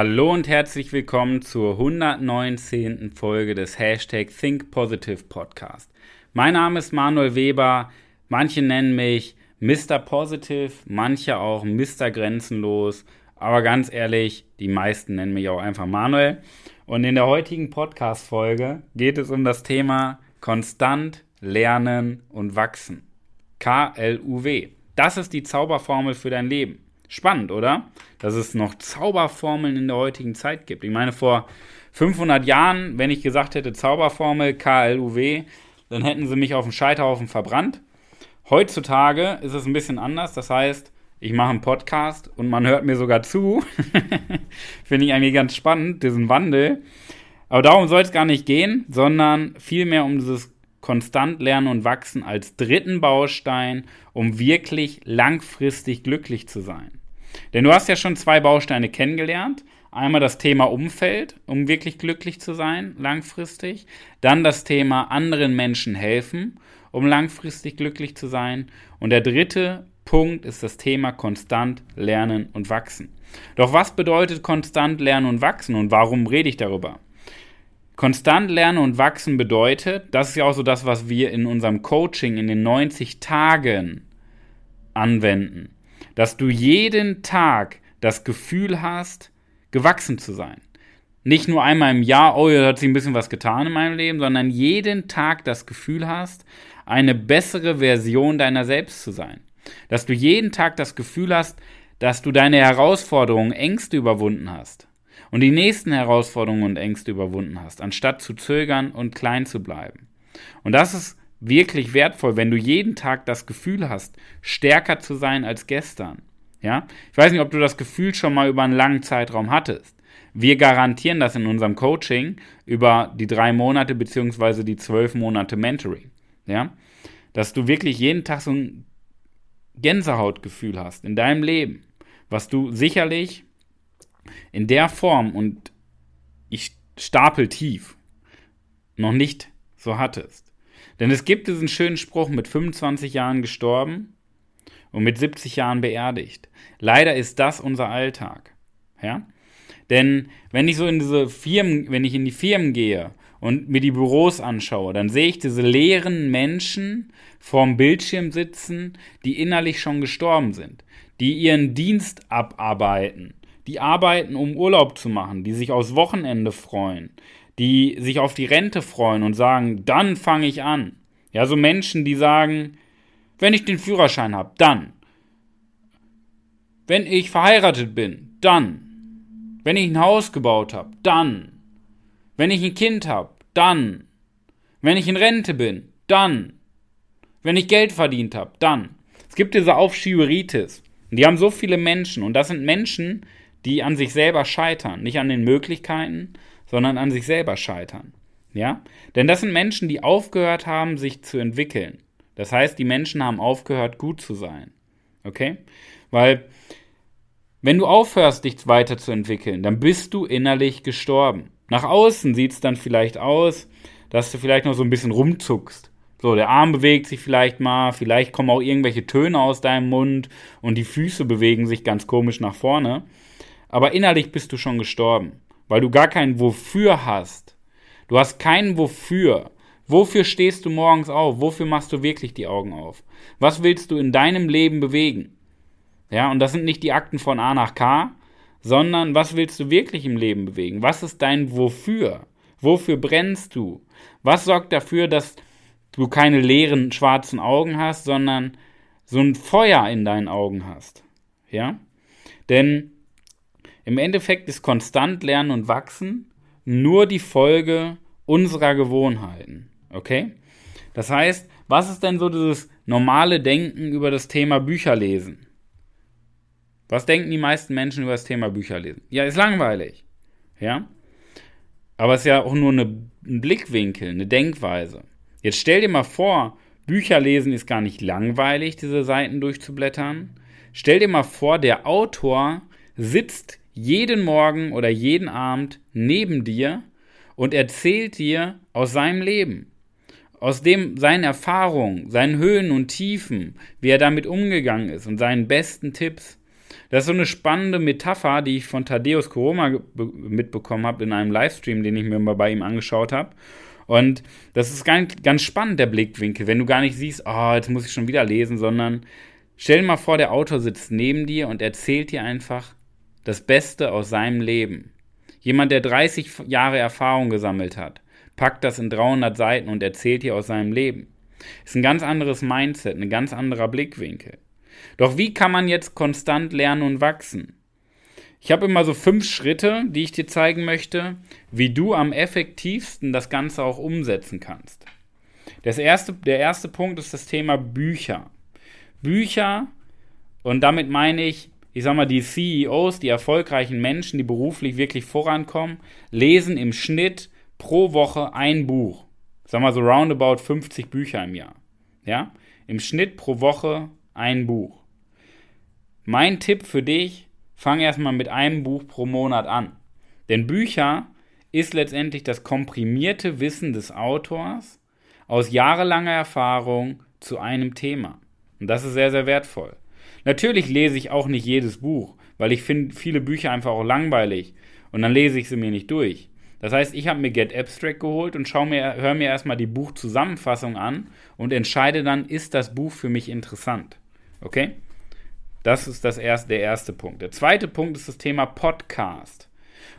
Hallo und herzlich willkommen zur 119. Folge des Hashtag Think Positive Podcast. Mein Name ist Manuel Weber. Manche nennen mich Mr. Positive, manche auch Mr. Grenzenlos. Aber ganz ehrlich, die meisten nennen mich auch einfach Manuel. Und in der heutigen Podcast-Folge geht es um das Thema konstant lernen und wachsen. KLUW. Das ist die Zauberformel für dein Leben. Spannend, oder? Dass es noch Zauberformeln in der heutigen Zeit gibt. Ich meine, vor 500 Jahren, wenn ich gesagt hätte Zauberformel KLUW, dann hätten sie mich auf dem Scheiterhaufen verbrannt. Heutzutage ist es ein bisschen anders. Das heißt, ich mache einen Podcast und man hört mir sogar zu. Finde ich eigentlich ganz spannend, diesen Wandel. Aber darum soll es gar nicht gehen, sondern vielmehr um dieses konstant lernen und wachsen als dritten Baustein, um wirklich langfristig glücklich zu sein. Denn du hast ja schon zwei Bausteine kennengelernt. Einmal das Thema Umfeld, um wirklich glücklich zu sein, langfristig. Dann das Thema anderen Menschen helfen, um langfristig glücklich zu sein. Und der dritte Punkt ist das Thema konstant lernen und wachsen. Doch was bedeutet konstant lernen und wachsen und warum rede ich darüber? Konstant lernen und wachsen bedeutet, das ist ja auch so das, was wir in unserem Coaching in den 90 Tagen anwenden dass du jeden Tag das Gefühl hast, gewachsen zu sein. Nicht nur einmal im Jahr, oh, da hat sich ein bisschen was getan in meinem Leben, sondern jeden Tag das Gefühl hast, eine bessere Version deiner selbst zu sein. Dass du jeden Tag das Gefühl hast, dass du deine Herausforderungen, Ängste überwunden hast und die nächsten Herausforderungen und Ängste überwunden hast, anstatt zu zögern und klein zu bleiben. Und das ist wirklich wertvoll, wenn du jeden Tag das Gefühl hast, stärker zu sein als gestern. Ja? Ich weiß nicht, ob du das Gefühl schon mal über einen langen Zeitraum hattest. Wir garantieren das in unserem Coaching über die drei Monate beziehungsweise die zwölf Monate Mentoring. Ja? Dass du wirklich jeden Tag so ein Gänsehautgefühl hast in deinem Leben, was du sicherlich in der Form und ich stapel tief noch nicht so hattest. Denn es gibt diesen schönen Spruch, mit 25 Jahren gestorben und mit 70 Jahren beerdigt. Leider ist das unser Alltag. Ja? Denn wenn ich so in diese Firmen, wenn ich in die Firmen gehe und mir die Büros anschaue, dann sehe ich diese leeren Menschen vorm Bildschirm sitzen, die innerlich schon gestorben sind, die ihren Dienst abarbeiten, die arbeiten, um Urlaub zu machen, die sich aufs Wochenende freuen, die sich auf die Rente freuen und sagen, dann fange ich an. Ja, so Menschen, die sagen, wenn ich den Führerschein habe, dann. Wenn ich verheiratet bin, dann. Wenn ich ein Haus gebaut habe, dann. Wenn ich ein Kind habe, dann. Wenn ich in Rente bin, dann. Wenn ich Geld verdient habe, dann. Es gibt diese Aufschieberitis. Die haben so viele Menschen und das sind Menschen, die an sich selber scheitern, nicht an den Möglichkeiten, sondern an sich selber scheitern. Ja? Denn das sind Menschen, die aufgehört haben, sich zu entwickeln. Das heißt, die Menschen haben aufgehört, gut zu sein. Okay? Weil, wenn du aufhörst, dich weiterzuentwickeln, dann bist du innerlich gestorben. Nach außen sieht es dann vielleicht aus, dass du vielleicht noch so ein bisschen rumzuckst. So, der Arm bewegt sich vielleicht mal, vielleicht kommen auch irgendwelche Töne aus deinem Mund und die Füße bewegen sich ganz komisch nach vorne. Aber innerlich bist du schon gestorben weil du gar kein Wofür hast. Du hast kein Wofür. Wofür stehst du morgens auf? Wofür machst du wirklich die Augen auf? Was willst du in deinem Leben bewegen? Ja, und das sind nicht die Akten von A nach K, sondern was willst du wirklich im Leben bewegen? Was ist dein Wofür? Wofür brennst du? Was sorgt dafür, dass du keine leeren schwarzen Augen hast, sondern so ein Feuer in deinen Augen hast? Ja? Denn im Endeffekt ist konstant Lernen und Wachsen nur die Folge unserer Gewohnheiten. Okay? Das heißt, was ist denn so dieses normale Denken über das Thema Bücherlesen? Was denken die meisten Menschen über das Thema Bücherlesen? Ja, ist langweilig. Ja? Aber es ist ja auch nur eine, ein Blickwinkel, eine Denkweise. Jetzt stell dir mal vor, Bücherlesen ist gar nicht langweilig, diese Seiten durchzublättern. Stell dir mal vor, der Autor sitzt jeden Morgen oder jeden Abend neben dir und erzählt dir aus seinem Leben, aus dem seinen Erfahrungen, seinen Höhen und Tiefen, wie er damit umgegangen ist und seinen besten Tipps. Das ist so eine spannende Metapher, die ich von Thaddeus Koroma mitbekommen habe in einem Livestream, den ich mir mal bei ihm angeschaut habe. Und das ist ganz, spannend, der Blickwinkel, wenn du gar nicht siehst, oh, jetzt muss ich schon wieder lesen, sondern stell dir mal vor, der Autor sitzt neben dir und erzählt dir einfach das Beste aus seinem Leben. Jemand, der 30 Jahre Erfahrung gesammelt hat, packt das in 300 Seiten und erzählt dir aus seinem Leben. Ist ein ganz anderes Mindset, ein ganz anderer Blickwinkel. Doch wie kann man jetzt konstant lernen und wachsen? Ich habe immer so fünf Schritte, die ich dir zeigen möchte, wie du am effektivsten das Ganze auch umsetzen kannst. Das erste, der erste Punkt ist das Thema Bücher. Bücher, und damit meine ich, ich sag mal, die CEOs, die erfolgreichen Menschen, die beruflich wirklich vorankommen, lesen im Schnitt pro Woche ein Buch. Ich sag mal so roundabout 50 Bücher im Jahr. Ja? Im Schnitt pro Woche ein Buch. Mein Tipp für dich, fang erstmal mit einem Buch pro Monat an. Denn Bücher ist letztendlich das komprimierte Wissen des Autors aus jahrelanger Erfahrung zu einem Thema. Und das ist sehr, sehr wertvoll. Natürlich lese ich auch nicht jedes Buch, weil ich finde viele Bücher einfach auch langweilig und dann lese ich sie mir nicht durch. Das heißt, ich habe mir Get Abstract geholt und schau mir, höre mir erstmal die Buchzusammenfassung an und entscheide dann, ist das Buch für mich interessant. Okay? Das ist das erste, der erste Punkt. Der zweite Punkt ist das Thema Podcast.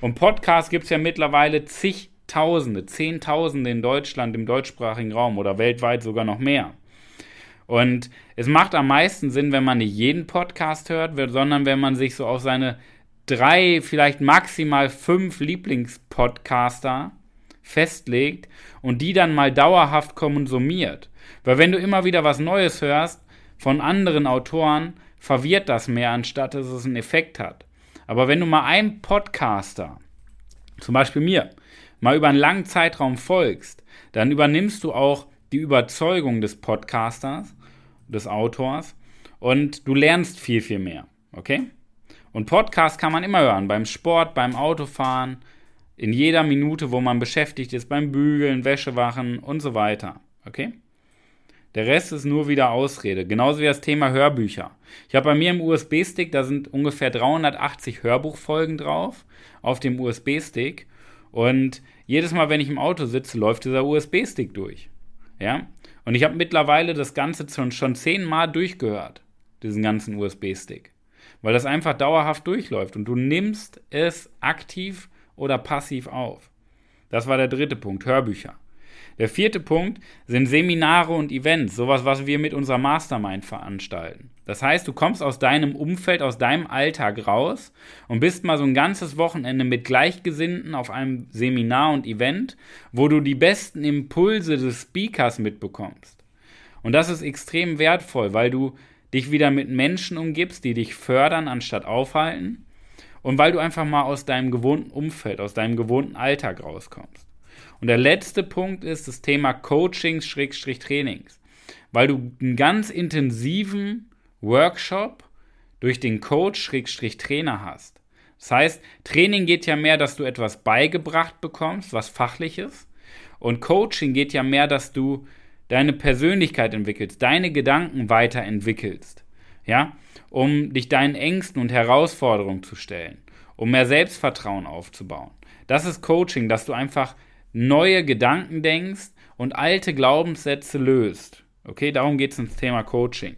Und Podcast gibt es ja mittlerweile zigtausende, zehntausende in Deutschland, im deutschsprachigen Raum oder weltweit sogar noch mehr. Und es macht am meisten Sinn, wenn man nicht jeden Podcast hört, sondern wenn man sich so auf seine drei, vielleicht maximal fünf Lieblingspodcaster festlegt und die dann mal dauerhaft konsumiert. Weil wenn du immer wieder was Neues hörst von anderen Autoren, verwirrt das mehr, anstatt dass es einen Effekt hat. Aber wenn du mal einem Podcaster, zum Beispiel mir, mal über einen langen Zeitraum folgst, dann übernimmst du auch die Überzeugung des Podcasters, des Autors und du lernst viel, viel mehr. Okay? Und Podcast kann man immer hören, beim Sport, beim Autofahren, in jeder Minute, wo man beschäftigt ist, beim Bügeln, Wäschewachen und so weiter. Okay? Der Rest ist nur wieder Ausrede. Genauso wie das Thema Hörbücher. Ich habe bei mir im USB-Stick, da sind ungefähr 380 Hörbuchfolgen drauf auf dem USB-Stick. Und jedes Mal, wenn ich im Auto sitze, läuft dieser USB-Stick durch. Ja? Und ich habe mittlerweile das Ganze schon, schon zehnmal durchgehört, diesen ganzen USB-Stick. Weil das einfach dauerhaft durchläuft und du nimmst es aktiv oder passiv auf. Das war der dritte Punkt, Hörbücher. Der vierte Punkt sind Seminare und Events, sowas, was wir mit unserer Mastermind veranstalten. Das heißt, du kommst aus deinem Umfeld, aus deinem Alltag raus und bist mal so ein ganzes Wochenende mit Gleichgesinnten auf einem Seminar und Event, wo du die besten Impulse des Speakers mitbekommst. Und das ist extrem wertvoll, weil du dich wieder mit Menschen umgibst, die dich fördern anstatt aufhalten und weil du einfach mal aus deinem gewohnten Umfeld, aus deinem gewohnten Alltag rauskommst. Und der letzte Punkt ist das Thema Coachings-Trainings. Weil du einen ganz intensiven Workshop durch den Coach-Trainer hast. Das heißt, Training geht ja mehr, dass du etwas beigebracht bekommst, was fachliches. Und Coaching geht ja mehr, dass du deine Persönlichkeit entwickelst, deine Gedanken weiterentwickelst. Ja, um dich deinen Ängsten und Herausforderungen zu stellen, um mehr Selbstvertrauen aufzubauen. Das ist Coaching, dass du einfach neue Gedanken denkst und alte Glaubenssätze löst. Okay, darum geht es ins Thema Coaching.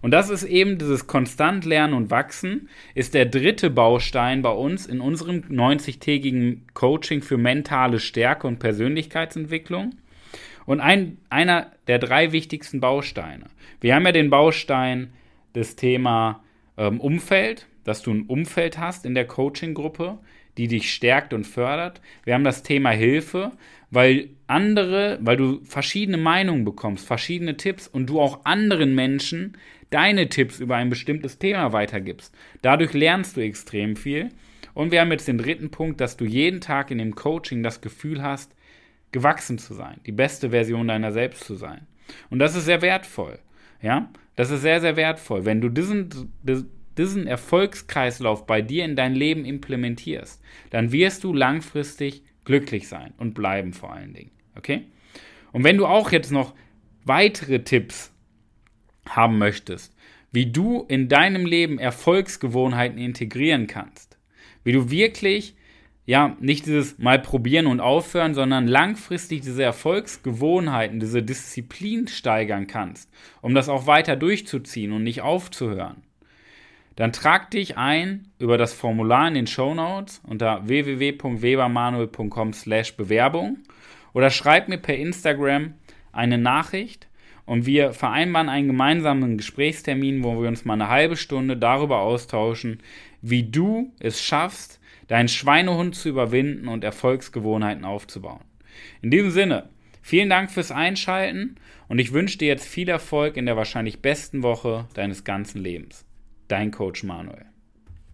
Und das ist eben dieses konstant Lernen und Wachsen, ist der dritte Baustein bei uns in unserem 90-tägigen Coaching für mentale Stärke und Persönlichkeitsentwicklung. Und ein, einer der drei wichtigsten Bausteine. Wir haben ja den Baustein des Thema ähm, Umfeld, dass du ein Umfeld hast in der Coaching-Gruppe, die dich stärkt und fördert. Wir haben das Thema Hilfe, weil andere, weil du verschiedene Meinungen bekommst, verschiedene Tipps und du auch anderen Menschen deine Tipps über ein bestimmtes Thema weitergibst. Dadurch lernst du extrem viel. Und wir haben jetzt den dritten Punkt, dass du jeden Tag in dem Coaching das Gefühl hast, gewachsen zu sein, die beste Version deiner selbst zu sein. Und das ist sehr wertvoll. Ja, das ist sehr, sehr wertvoll. Wenn du diesen, diesen Erfolgskreislauf bei dir in dein Leben implementierst, dann wirst du langfristig glücklich sein und bleiben vor allen Dingen. Okay? Und wenn du auch jetzt noch weitere Tipps haben möchtest, wie du in deinem Leben Erfolgsgewohnheiten integrieren kannst. Wie du wirklich, ja, nicht dieses mal probieren und aufhören, sondern langfristig diese Erfolgsgewohnheiten, diese Disziplin steigern kannst, um das auch weiter durchzuziehen und nicht aufzuhören. Dann trag dich ein über das Formular in den Show Notes unter www.webermanuel.com slash Bewerbung oder schreib mir per Instagram eine Nachricht und wir vereinbaren einen gemeinsamen Gesprächstermin, wo wir uns mal eine halbe Stunde darüber austauschen, wie du es schaffst, deinen Schweinehund zu überwinden und Erfolgsgewohnheiten aufzubauen. In diesem Sinne, vielen Dank fürs Einschalten und ich wünsche dir jetzt viel Erfolg in der wahrscheinlich besten Woche deines ganzen Lebens. Dein Coach Manuel.